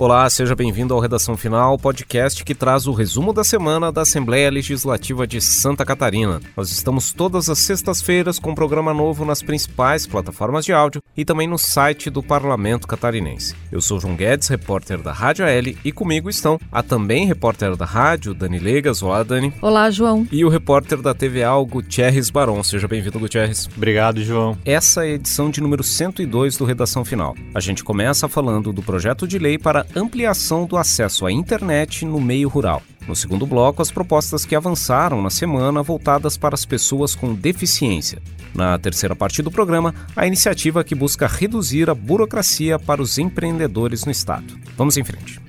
Olá, seja bem-vindo ao Redação Final, podcast que traz o resumo da semana da Assembleia Legislativa de Santa Catarina. Nós estamos todas as sextas-feiras com um programa novo nas principais plataformas de áudio e também no site do Parlamento Catarinense. Eu sou João Guedes, repórter da Rádio L, e comigo estão a também repórter da rádio, Dani Legas. Olá, Dani. Olá, João. E o repórter da TVA, o Gutierrez Baron. Seja bem-vindo, Gutierrez. Obrigado, João. Essa é a edição de número 102 do Redação Final. A gente começa falando do projeto de lei para ampliação do acesso à internet no meio rural. No segundo bloco, as propostas que avançaram na semana voltadas para as pessoas com deficiência. Na terceira parte do programa, a iniciativa que busca reduzir a burocracia para os empreendedores no estado. Vamos em frente.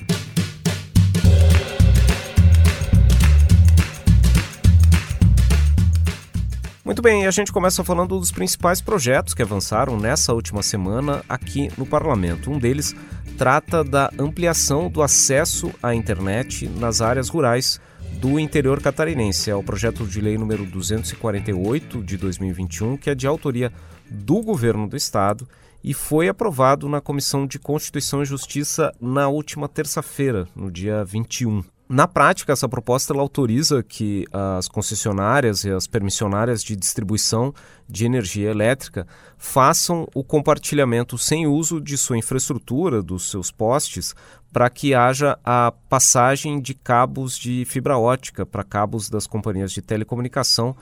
Muito bem, a gente começa falando dos principais projetos que avançaram nessa última semana aqui no parlamento. Um deles trata da ampliação do acesso à internet nas áreas rurais do interior catarinense. É o projeto de lei número 248 de 2021, que é de autoria do governo do estado e foi aprovado na Comissão de Constituição e Justiça na última terça-feira, no dia 21. Na prática, essa proposta ela autoriza que as concessionárias e as permissionárias de distribuição de energia elétrica façam o compartilhamento sem uso de sua infraestrutura, dos seus postes, para que haja a passagem de cabos de fibra ótica para cabos das companhias de telecomunicação,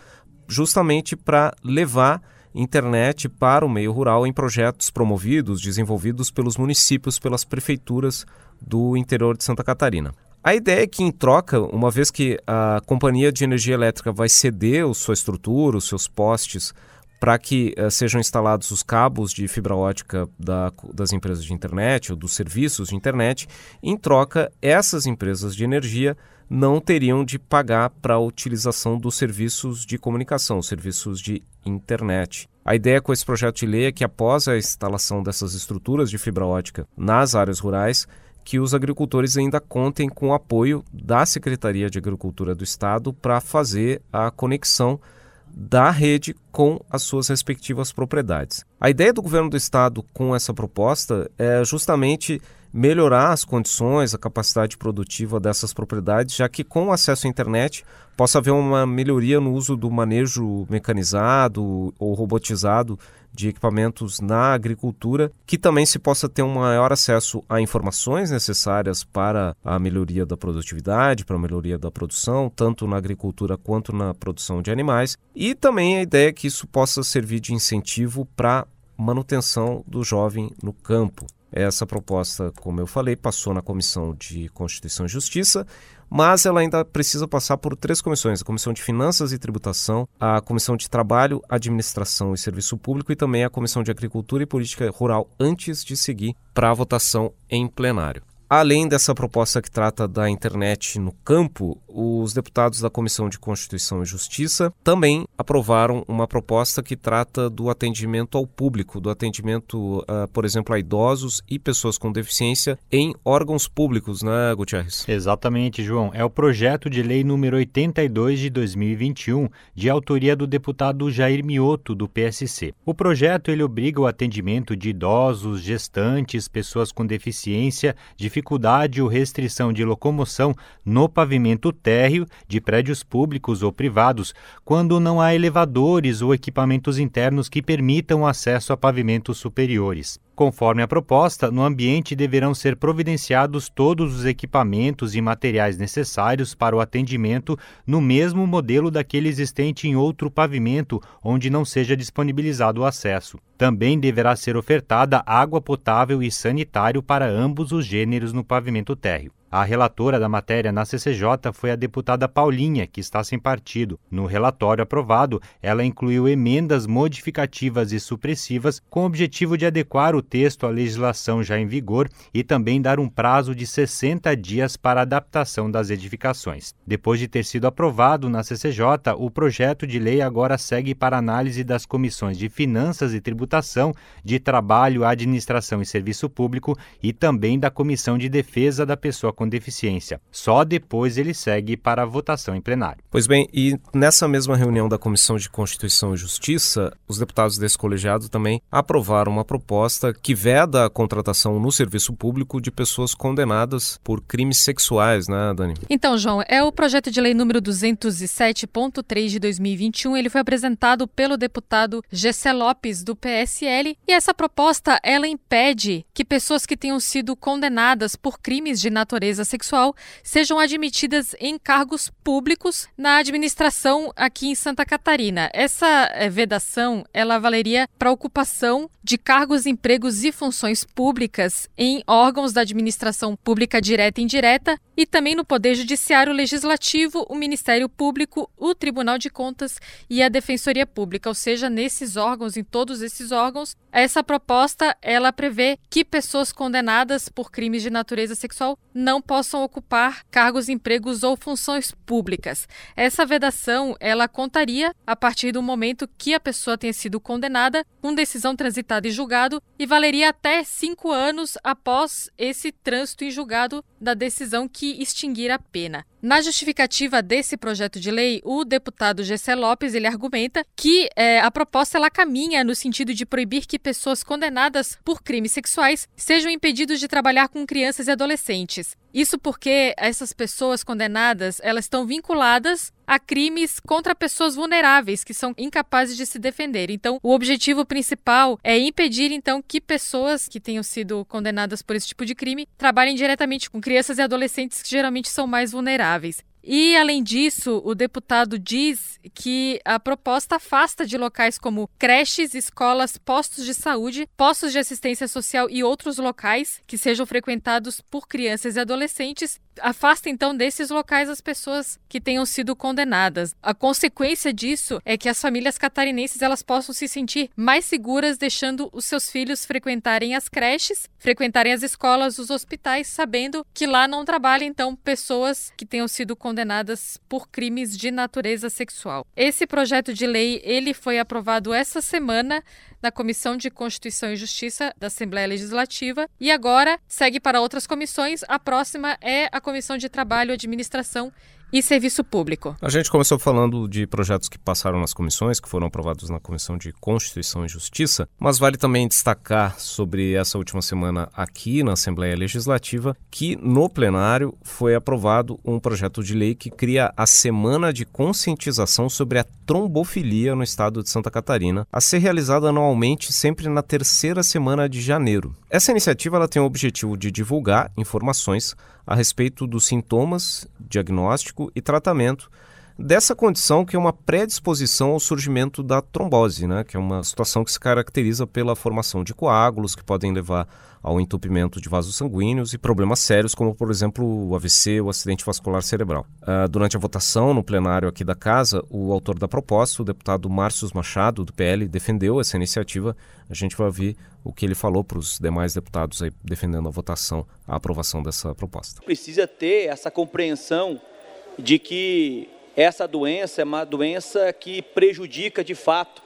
justamente para levar internet para o meio rural em projetos promovidos, desenvolvidos pelos municípios, pelas prefeituras do interior de Santa Catarina. A ideia é que, em troca, uma vez que a companhia de energia elétrica vai ceder sua estrutura, os seus postes, para que uh, sejam instalados os cabos de fibra ótica da, das empresas de internet ou dos serviços de internet, em troca, essas empresas de energia não teriam de pagar para a utilização dos serviços de comunicação, serviços de internet. A ideia com esse projeto de lei é que, após a instalação dessas estruturas de fibra ótica nas áreas rurais, que os agricultores ainda contem com o apoio da Secretaria de Agricultura do Estado para fazer a conexão da rede com as suas respectivas propriedades. A ideia do governo do estado com essa proposta é justamente melhorar as condições, a capacidade produtiva dessas propriedades, já que com o acesso à internet possa haver uma melhoria no uso do manejo mecanizado ou robotizado de equipamentos na agricultura, que também se possa ter um maior acesso a informações necessárias para a melhoria da produtividade, para a melhoria da produção, tanto na agricultura quanto na produção de animais, e também a ideia é que isso possa servir de incentivo para manutenção do jovem no campo. Essa proposta, como eu falei, passou na Comissão de Constituição e Justiça, mas ela ainda precisa passar por três comissões: a Comissão de Finanças e Tributação, a Comissão de Trabalho, Administração e Serviço Público e também a Comissão de Agricultura e Política Rural, antes de seguir para a votação em plenário. Além dessa proposta que trata da internet no campo, os deputados da Comissão de Constituição e Justiça também aprovaram uma proposta que trata do atendimento ao público, do atendimento, uh, por exemplo, a idosos e pessoas com deficiência em órgãos públicos, né, Gutierrez? Exatamente, João. É o projeto de lei número 82 de 2021, de autoria do deputado Jair Mioto, do PSC. O projeto ele obriga o atendimento de idosos, gestantes, pessoas com deficiência, de dificuldade ou restrição de locomoção no pavimento térreo de prédios públicos ou privados, quando não há elevadores ou equipamentos internos que permitam acesso a pavimentos superiores. Conforme a proposta, no ambiente deverão ser providenciados todos os equipamentos e materiais necessários para o atendimento no mesmo modelo daquele existente em outro pavimento onde não seja disponibilizado o acesso. Também deverá ser ofertada água potável e sanitário para ambos os gêneros no pavimento térreo. A relatora da matéria na CCJ foi a deputada Paulinha, que está sem partido. No relatório aprovado, ela incluiu emendas modificativas e supressivas com o objetivo de adequar o texto à legislação já em vigor e também dar um prazo de 60 dias para adaptação das edificações. Depois de ter sido aprovado na CCJ, o projeto de lei agora segue para análise das comissões de Finanças e Tributação, de Trabalho, Administração e Serviço Público e também da Comissão de Defesa da Pessoa com deficiência. Só depois ele segue para a votação em plenário. Pois bem, e nessa mesma reunião da Comissão de Constituição e Justiça, os deputados desse colegiado também aprovaram uma proposta que veda a contratação no serviço público de pessoas condenadas por crimes sexuais, né, Dani? Então, João, é o projeto de lei número 207.3 de 2021. Ele foi apresentado pelo deputado Gessé Lopes, do PSL, e essa proposta, ela impede que pessoas que tenham sido condenadas por crimes de natureza sexual sejam admitidas em cargos públicos na administração aqui em Santa Catarina. Essa eh, vedação, ela valeria para ocupação de cargos, empregos e funções públicas em órgãos da administração pública direta e indireta e também no Poder Judiciário Legislativo, o Ministério Público, o Tribunal de Contas e a Defensoria Pública, ou seja, nesses órgãos, em todos esses órgãos, essa proposta ela prevê que pessoas condenadas por crimes de natureza sexual não possam ocupar cargos, empregos ou funções públicas. Essa vedação ela contaria a partir do momento que a pessoa tenha sido condenada com decisão transitada em julgado e valeria até cinco anos após esse trânsito em julgado da decisão que extinguir a pena. Na justificativa desse projeto de lei, o deputado Gessé Lopes ele argumenta que é, a proposta ela caminha no sentido de proibir que pessoas condenadas por crimes sexuais sejam impedidos de trabalhar com crianças e adolescentes. Isso porque essas pessoas condenadas elas estão vinculadas a crimes contra pessoas vulneráveis que são incapazes de se defender. Então, o objetivo principal é impedir então que pessoas que tenham sido condenadas por esse tipo de crime trabalhem diretamente com crianças e adolescentes que geralmente são mais vulneráveis. E, além disso, o deputado diz que a proposta afasta de locais como creches, escolas, postos de saúde, postos de assistência social e outros locais que sejam frequentados por crianças e adolescentes afasta então desses locais as pessoas que tenham sido condenadas. A consequência disso é que as famílias catarinenses elas possam se sentir mais seguras deixando os seus filhos frequentarem as creches, frequentarem as escolas, os hospitais, sabendo que lá não trabalham então pessoas que tenham sido condenadas por crimes de natureza sexual. Esse projeto de lei ele foi aprovado essa semana na Comissão de Constituição e Justiça da Assembleia Legislativa e agora segue para outras comissões. A próxima é a Comissão de Trabalho, Administração e Serviço Público. A gente começou falando de projetos que passaram nas comissões, que foram aprovados na Comissão de Constituição e Justiça, mas vale também destacar sobre essa última semana aqui na Assembleia Legislativa que no plenário foi aprovado um projeto de lei que cria a Semana de Conscientização sobre a Trombofilia no estado de Santa Catarina, a ser realizada anualmente sempre na terceira semana de janeiro. Essa iniciativa ela tem o objetivo de divulgar informações a respeito dos sintomas, diagnóstico e tratamento dessa condição que é uma predisposição ao surgimento da trombose, né? que é uma situação que se caracteriza pela formação de coágulos que podem levar ao entupimento de vasos sanguíneos e problemas sérios, como por exemplo o AVC, o acidente vascular cerebral. Uh, durante a votação no plenário aqui da Casa, o autor da proposta, o deputado Márcio Machado, do PL, defendeu essa iniciativa. A gente vai ouvir o que ele falou para os demais deputados aí defendendo a votação, a aprovação dessa proposta. Precisa ter essa compreensão de que essa doença é uma doença que prejudica de fato,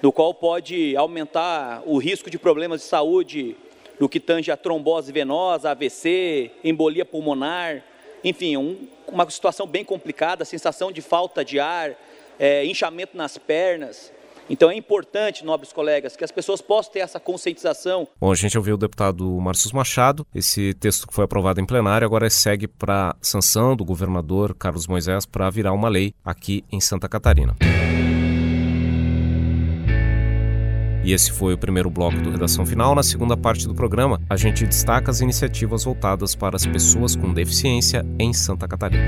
do qual pode aumentar o risco de problemas de saúde no que tange a trombose venosa, AVC, embolia pulmonar, enfim, um, uma situação bem complicada, sensação de falta de ar, é, inchamento nas pernas. Então é importante, nobres colegas, que as pessoas possam ter essa conscientização. Bom, a gente ouviu o deputado Márcio Machado. Esse texto que foi aprovado em plenário agora segue para sanção do governador Carlos Moisés para virar uma lei aqui em Santa Catarina. E esse foi o primeiro bloco do Redação Final. Na segunda parte do programa, a gente destaca as iniciativas voltadas para as pessoas com deficiência em Santa Catarina.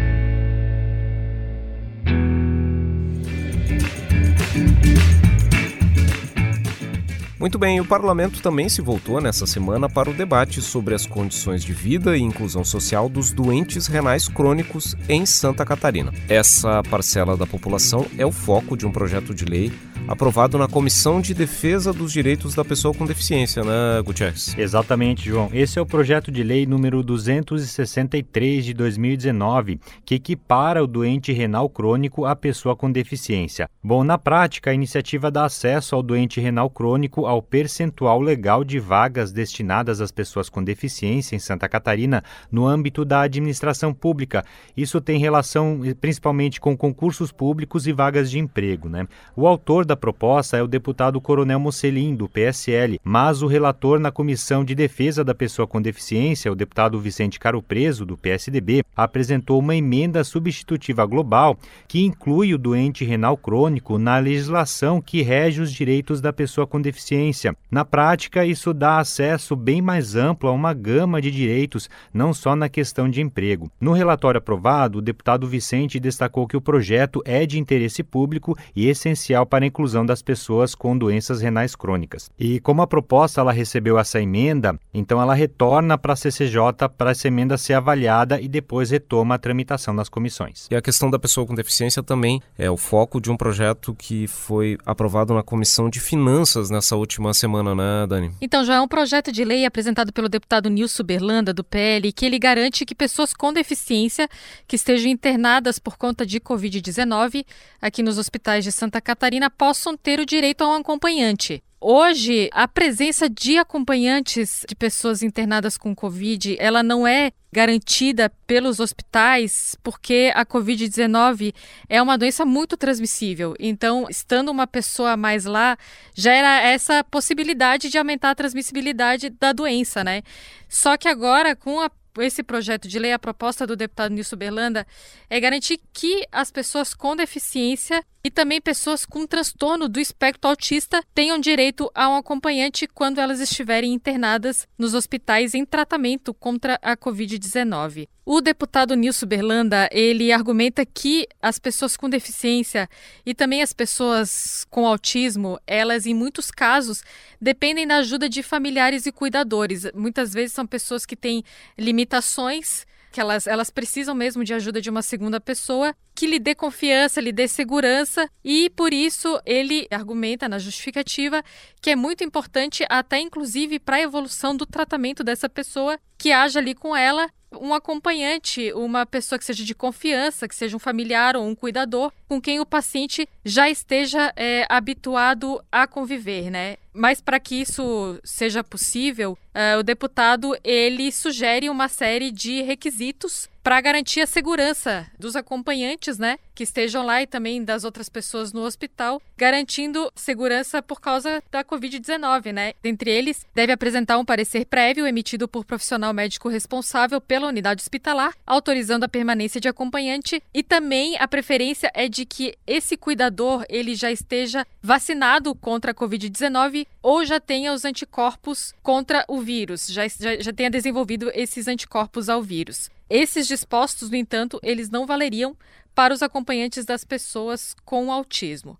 Muito bem, o parlamento também se voltou nessa semana para o debate sobre as condições de vida e inclusão social dos doentes renais crônicos em Santa Catarina. Essa parcela da população é o foco de um projeto de lei aprovado na Comissão de Defesa dos Direitos da Pessoa com Deficiência, né, Gutierrez? Exatamente, João. Esse é o projeto de lei número 263 de 2019, que equipara o doente renal crônico à pessoa com deficiência. Bom, na prática, a iniciativa dá acesso ao doente renal crônico ao percentual legal de vagas destinadas às pessoas com deficiência em Santa Catarina no âmbito da administração pública. Isso tem relação eh, principalmente com concursos públicos e vagas de emprego. Né? O autor da proposta é o deputado Coronel Mocelin, do PSL, mas o relator na Comissão de Defesa da Pessoa com Deficiência, o deputado Vicente Caro Preso, do PSDB, apresentou uma emenda substitutiva global que inclui o doente renal crônico na legislação que rege os direitos da pessoa com deficiência. Na prática, isso dá acesso bem mais amplo a uma gama de direitos, não só na questão de emprego. No relatório aprovado, o deputado Vicente destacou que o projeto é de interesse público e essencial para a inclusão das pessoas com doenças renais crônicas. E como a proposta ela recebeu essa emenda, então ela retorna para a CCJ para essa emenda ser avaliada e depois retoma a tramitação nas comissões. E a questão da pessoa com deficiência também é o foco de um projeto que foi aprovado na Comissão de Finanças nessa última semana, né, Dani? Então, já é um projeto de lei apresentado pelo deputado Nilson Berlanda, do PL, que ele garante que pessoas com deficiência que estejam internadas por conta de Covid-19 aqui nos hospitais de Santa Catarina possam ter o direito a um acompanhante. Hoje, a presença de acompanhantes de pessoas internadas com Covid, ela não é garantida pelos hospitais, porque a Covid-19 é uma doença muito transmissível. Então, estando uma pessoa mais lá, já era essa possibilidade de aumentar a transmissibilidade da doença, né? Só que agora, com a esse projeto de lei, a proposta do deputado Nilson Berlanda é garantir que as pessoas com deficiência e também pessoas com transtorno do espectro autista tenham direito a um acompanhante quando elas estiverem internadas nos hospitais em tratamento contra a Covid-19. O deputado Nilson Berlanda, ele argumenta que as pessoas com deficiência e também as pessoas com autismo, elas em muitos casos dependem da ajuda de familiares e cuidadores. Muitas vezes são pessoas que têm limitações que elas, elas precisam mesmo de ajuda de uma segunda pessoa que lhe dê confiança, lhe dê segurança, e por isso ele argumenta na justificativa que é muito importante, até inclusive para a evolução do tratamento dessa pessoa, que haja ali com ela um acompanhante, uma pessoa que seja de confiança, que seja um familiar ou um cuidador, com quem o paciente já esteja é, habituado a conviver, né? Mas para que isso seja possível, uh, o deputado ele sugere uma série de requisitos para garantir a segurança dos acompanhantes, né, que estejam lá e também das outras pessoas no hospital, garantindo segurança por causa da COVID-19, né? Dentre eles, deve apresentar um parecer prévio emitido por profissional médico responsável pela unidade hospitalar, autorizando a permanência de acompanhante e também a preferência é de que esse cuidador ele já esteja vacinado contra a COVID-19 ou já tenha os anticorpos contra o vírus, já, já, já tenha desenvolvido esses anticorpos ao vírus. Esses dispostos, no entanto, eles não valeriam para os acompanhantes das pessoas com autismo.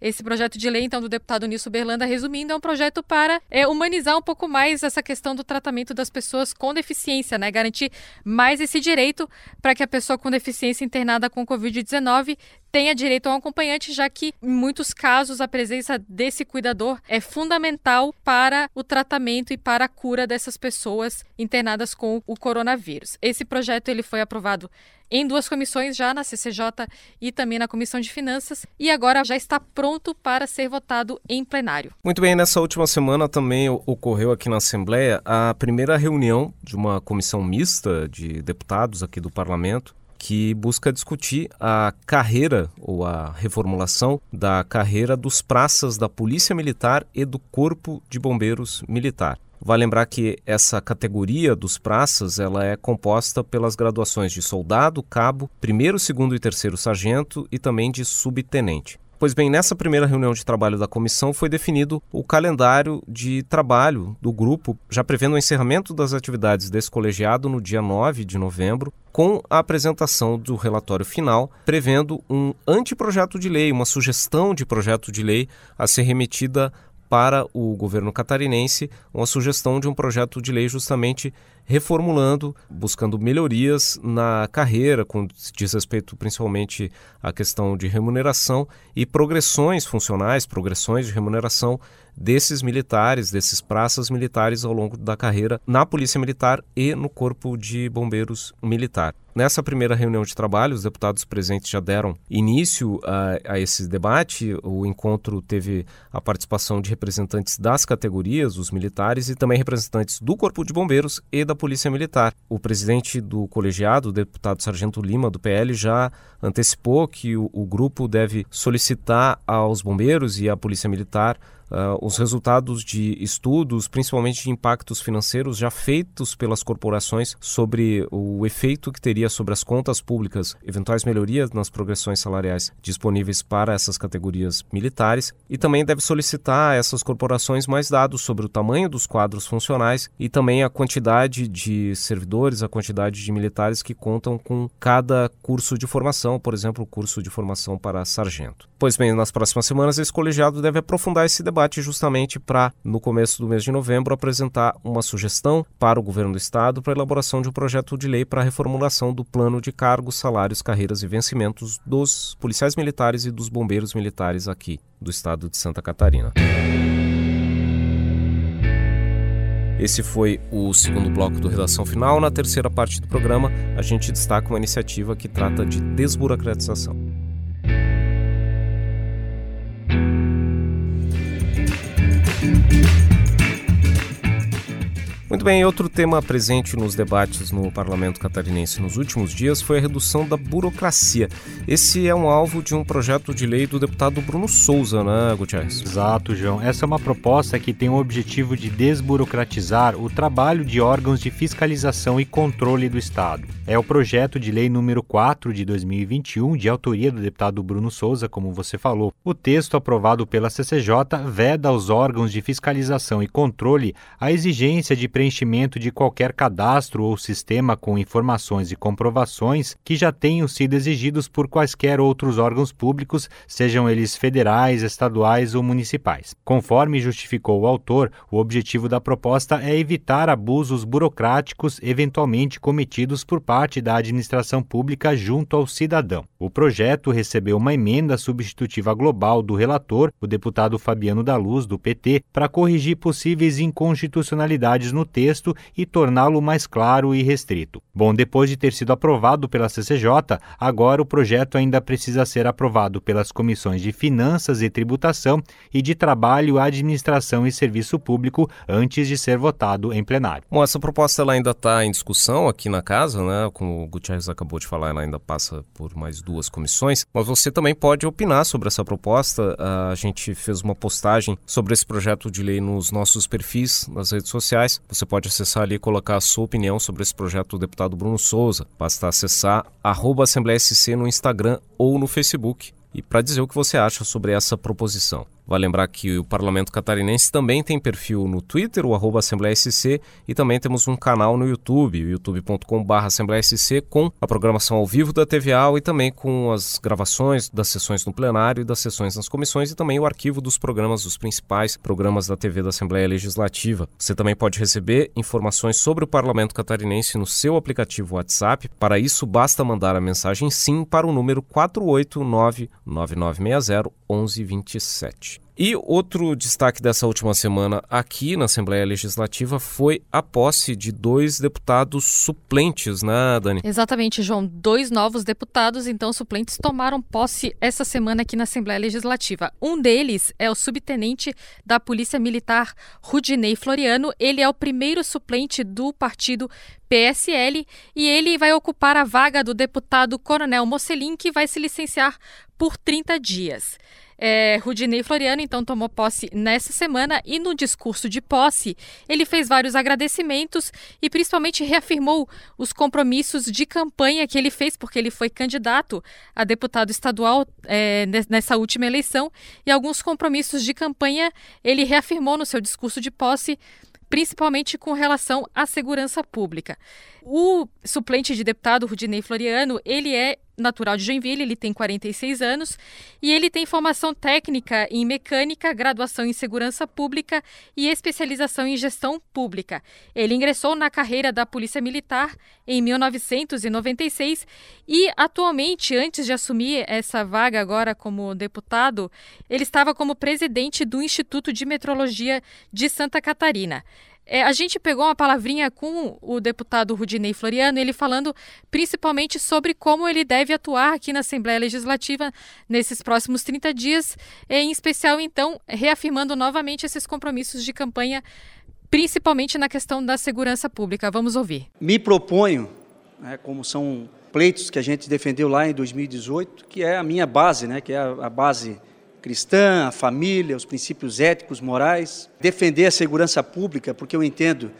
Esse projeto de lei, então, do deputado Nilson Berlanda, resumindo, é um projeto para é, humanizar um pouco mais essa questão do tratamento das pessoas com deficiência, né? Garantir mais esse direito para que a pessoa com deficiência internada com Covid-19 tenha direito a um acompanhante, já que em muitos casos a presença desse cuidador é fundamental para o tratamento e para a cura dessas pessoas internadas com o coronavírus. Esse projeto ele foi aprovado em duas comissões já na CCJ e também na Comissão de Finanças e agora já está pronto para ser votado em plenário. Muito bem, nessa última semana também ocorreu aqui na Assembleia a primeira reunião de uma comissão mista de deputados aqui do Parlamento que busca discutir a carreira ou a reformulação da carreira dos praças da Polícia Militar e do Corpo de Bombeiros Militar. Vale lembrar que essa categoria dos praças ela é composta pelas graduações de soldado, cabo, primeiro, segundo e terceiro sargento e também de subtenente. Pois bem, nessa primeira reunião de trabalho da comissão foi definido o calendário de trabalho do grupo, já prevendo o encerramento das atividades desse colegiado no dia 9 de novembro, com a apresentação do relatório final, prevendo um anteprojeto de lei, uma sugestão de projeto de lei a ser remetida para o governo catarinense uma sugestão de um projeto de lei justamente reformulando, buscando melhorias na carreira, com diz respeito principalmente à questão de remuneração e progressões funcionais, progressões de remuneração desses militares, desses praças militares ao longo da carreira na Polícia Militar e no Corpo de Bombeiros Militar. Nessa primeira reunião de trabalho, os deputados presentes já deram início a, a, esse debate. O encontro teve a participação de representantes das categorias, os militares, e também representantes do Corpo de Bombeiros e da Polícia Militar. O presidente do colegiado, o deputado Sargento Lima, do PL, já antecipou que o, o grupo deve solicitar aos bombeiros e à Polícia Militar Uh, os resultados de estudos, principalmente de impactos financeiros, já feitos pelas corporações sobre o efeito que teria sobre as contas públicas, eventuais melhorias nas progressões salariais disponíveis para essas categorias militares, e também deve solicitar a essas corporações mais dados sobre o tamanho dos quadros funcionais e também a quantidade de servidores, a quantidade de militares que contam com cada curso de formação, por exemplo, o curso de formação para sargento. Pois bem, nas próximas semanas, esse colegiado deve aprofundar esse debate justamente para, no começo do mês de novembro, apresentar uma sugestão para o governo do estado para a elaboração de um projeto de lei para a reformulação do plano de cargos, salários, carreiras e vencimentos dos policiais militares e dos bombeiros militares aqui do estado de Santa Catarina. Esse foi o segundo bloco do Redação Final. Na terceira parte do programa, a gente destaca uma iniciativa que trata de desburocratização. Muito bem, outro tema presente nos debates no parlamento catarinense nos últimos dias foi a redução da burocracia. Esse é um alvo de um projeto de lei do deputado Bruno Souza, né, Gutierrez? Exato, João. Essa é uma proposta que tem o objetivo de desburocratizar o trabalho de órgãos de fiscalização e controle do Estado. É o projeto de lei número 4 de 2021, de autoria do deputado Bruno Souza, como você falou. O texto aprovado pela CCJ veda aos órgãos de fiscalização e controle a exigência de preenchimento de qualquer cadastro ou sistema com informações e comprovações que já tenham sido exigidos por quaisquer outros órgãos públicos, sejam eles federais, estaduais ou municipais. Conforme justificou o autor, o objetivo da proposta é evitar abusos burocráticos eventualmente cometidos por parte da administração pública junto ao cidadão. O projeto recebeu uma emenda substitutiva global do relator, o deputado Fabiano da Luz, do PT, para corrigir possíveis inconstitucionalidades no texto e torná-lo mais claro e restrito. Bom, depois de ter sido aprovado pela CCJ, agora o projeto ainda precisa ser aprovado pelas comissões de Finanças e Tributação e de Trabalho, Administração e Serviço Público antes de ser votado em plenário. Bom, essa proposta ela ainda está em discussão aqui na casa, né? Como o Gutierrez acabou de falar, ela ainda passa por mais duas comissões. Mas você também pode opinar sobre essa proposta. A gente fez uma postagem sobre esse projeto de lei nos nossos perfis nas redes sociais. Você você pode acessar ali e colocar a sua opinião sobre esse projeto do deputado Bruno Souza. Basta acessar arroba Assembleia SC no Instagram ou no Facebook e para dizer o que você acha sobre essa proposição. Vale lembrar que o Parlamento Catarinense também tem perfil no Twitter, o arroba Assembleia SC, e também temos um canal no YouTube, youtube.com.br com a programação ao vivo da TVA e também com as gravações das sessões no plenário e das sessões nas comissões e também o arquivo dos programas, dos principais programas da TV da Assembleia Legislativa. Você também pode receber informações sobre o Parlamento Catarinense no seu aplicativo WhatsApp. Para isso, basta mandar a mensagem SIM para o número 489 9960 1127. E outro destaque dessa última semana aqui na Assembleia Legislativa foi a posse de dois deputados suplentes, né, Dani? Exatamente, João. Dois novos deputados, então, suplentes, tomaram posse essa semana aqui na Assembleia Legislativa. Um deles é o subtenente da Polícia Militar Rudinei Floriano. Ele é o primeiro suplente do partido PSL e ele vai ocupar a vaga do deputado Coronel Mocelin, que vai se licenciar por 30 dias. É, Rudinei Floriano, então, tomou posse nessa semana e no discurso de posse ele fez vários agradecimentos e principalmente reafirmou os compromissos de campanha que ele fez, porque ele foi candidato a deputado estadual é, nessa última eleição e alguns compromissos de campanha ele reafirmou no seu discurso de posse principalmente com relação à segurança pública. O suplente de deputado Rudinei Floriano, ele é natural de Joinville, ele tem 46 anos e ele tem formação técnica em mecânica, graduação em segurança pública e especialização em gestão pública. Ele ingressou na carreira da Polícia Militar em 1996 e atualmente, antes de assumir essa vaga agora como deputado, ele estava como presidente do Instituto de Metrologia de Santa Catarina. É, a gente pegou uma palavrinha com o deputado Rudinei Floriano, ele falando principalmente sobre como ele deve atuar aqui na Assembleia Legislativa nesses próximos 30 dias, em especial, então, reafirmando novamente esses compromissos de campanha, principalmente na questão da segurança pública. Vamos ouvir. Me proponho, né, como são pleitos que a gente defendeu lá em 2018, que é a minha base, né, que é a base cristã, a família, os princípios éticos, morais, defender a segurança pública, porque eu entendo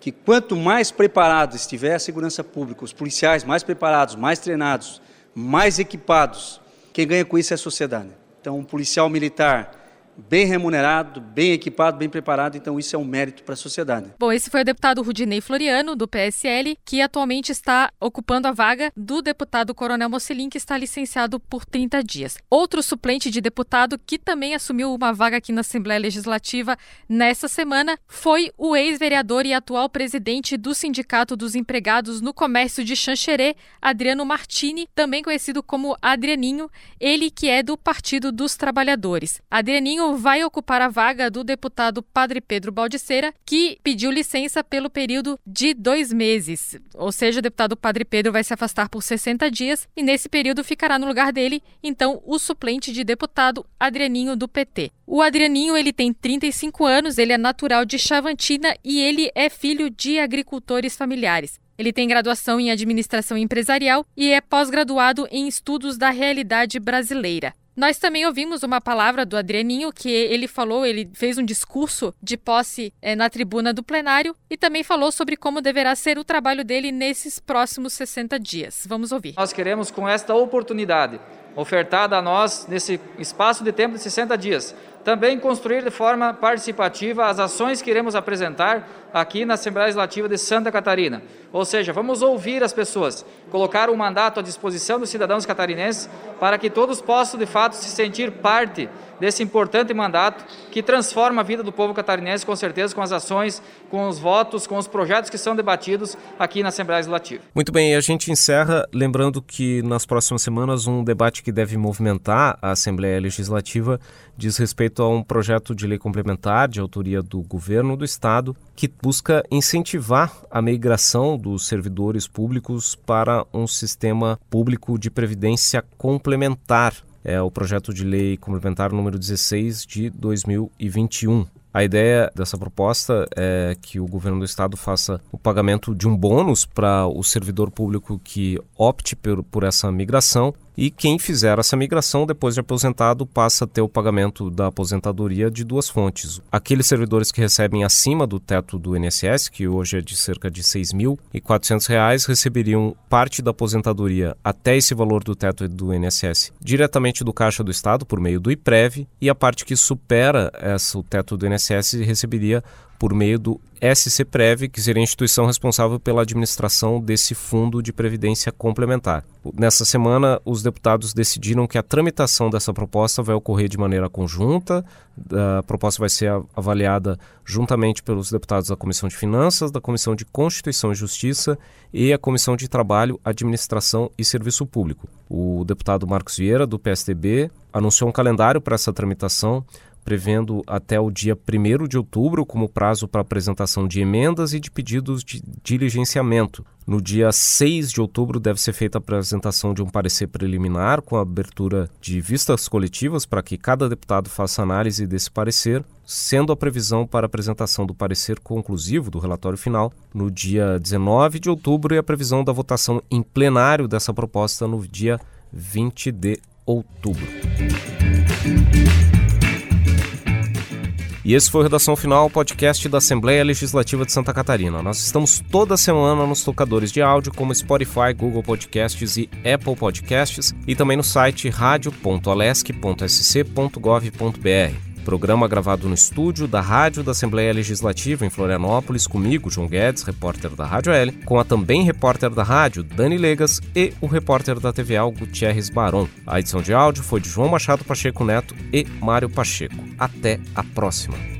que quanto mais preparado estiver a segurança pública, os policiais mais preparados, mais treinados, mais equipados, quem ganha com isso é a sociedade. Então, um policial militar bem remunerado, bem equipado, bem preparado, então isso é um mérito para a sociedade. Bom, esse foi o deputado Rudinei Floriano, do PSL, que atualmente está ocupando a vaga do deputado Coronel Mocelin, que está licenciado por 30 dias. Outro suplente de deputado que também assumiu uma vaga aqui na Assembleia Legislativa nessa semana foi o ex-vereador e atual presidente do Sindicato dos Empregados no Comércio de Xanxerê, Adriano Martini, também conhecido como Adrianinho, ele que é do Partido dos Trabalhadores. Adrianinho vai ocupar a vaga do deputado Padre Pedro Baldiceira, que pediu licença pelo período de dois meses. Ou seja, o deputado Padre Pedro vai se afastar por 60 dias e nesse período ficará no lugar dele, então, o suplente de deputado Adrianinho do PT. O Adrianinho ele tem 35 anos, ele é natural de Chavantina e ele é filho de agricultores familiares. Ele tem graduação em administração empresarial e é pós-graduado em estudos da realidade brasileira. Nós também ouvimos uma palavra do Adrianinho que ele falou, ele fez um discurso de posse é, na tribuna do plenário e também falou sobre como deverá ser o trabalho dele nesses próximos 60 dias. Vamos ouvir. Nós queremos, com esta oportunidade ofertada a nós nesse espaço de tempo de 60 dias, também construir de forma participativa as ações que iremos apresentar aqui na Assembleia Legislativa de Santa Catarina. Ou seja, vamos ouvir as pessoas, colocar um mandato à disposição dos cidadãos catarinenses para que todos possam, de fato, se sentir parte desse importante mandato que transforma a vida do povo catarinense, com certeza, com as ações, com os votos, com os projetos que são debatidos aqui na Assembleia Legislativa. Muito bem, a gente encerra lembrando que nas próximas semanas um debate que deve movimentar a Assembleia Legislativa diz respeito a um projeto de lei complementar de autoria do governo do estado que busca incentivar a migração dos servidores públicos para um sistema público de previdência complementar. É o projeto de lei complementar número 16 de 2021. A ideia dessa proposta é que o governo do estado faça o pagamento de um bônus para o servidor público que opte por, por essa migração e quem fizer essa migração depois de aposentado passa a ter o pagamento da aposentadoria de duas fontes. Aqueles servidores que recebem acima do teto do INSS, que hoje é de cerca de R$ 6.400, receberiam parte da aposentadoria até esse valor do teto do INSS diretamente do Caixa do Estado por meio do IPREV e a parte que supera o teto do INSS receberia por meio do SCPREV, que seria a instituição responsável pela administração desse fundo de previdência complementar. Nessa semana, os deputados decidiram que a tramitação dessa proposta vai ocorrer de maneira conjunta. A proposta vai ser avaliada juntamente pelos deputados da Comissão de Finanças, da Comissão de Constituição e Justiça e a Comissão de Trabalho, Administração e Serviço Público. O deputado Marcos Vieira, do PSDB, anunciou um calendário para essa tramitação prevendo até o dia 1 de outubro como prazo para apresentação de emendas e de pedidos de diligenciamento. No dia 6 de outubro deve ser feita a apresentação de um parecer preliminar com a abertura de vistas coletivas para que cada deputado faça análise desse parecer, sendo a previsão para a apresentação do parecer conclusivo do relatório final no dia 19 de outubro e a previsão da votação em plenário dessa proposta no dia 20 de outubro. E esse foi o Redação Final, podcast da Assembleia Legislativa de Santa Catarina. Nós estamos toda semana nos tocadores de áudio como Spotify, Google Podcasts e Apple Podcasts e também no site radio.alesc.sc.gov.br. Programa gravado no estúdio da Rádio da Assembleia Legislativa em Florianópolis, comigo, João Guedes, repórter da Rádio L, com a também repórter da rádio, Dani Legas, e o repórter da TVA, Gutierrez Baron. A edição de áudio foi de João Machado Pacheco Neto e Mário Pacheco. Até a próxima.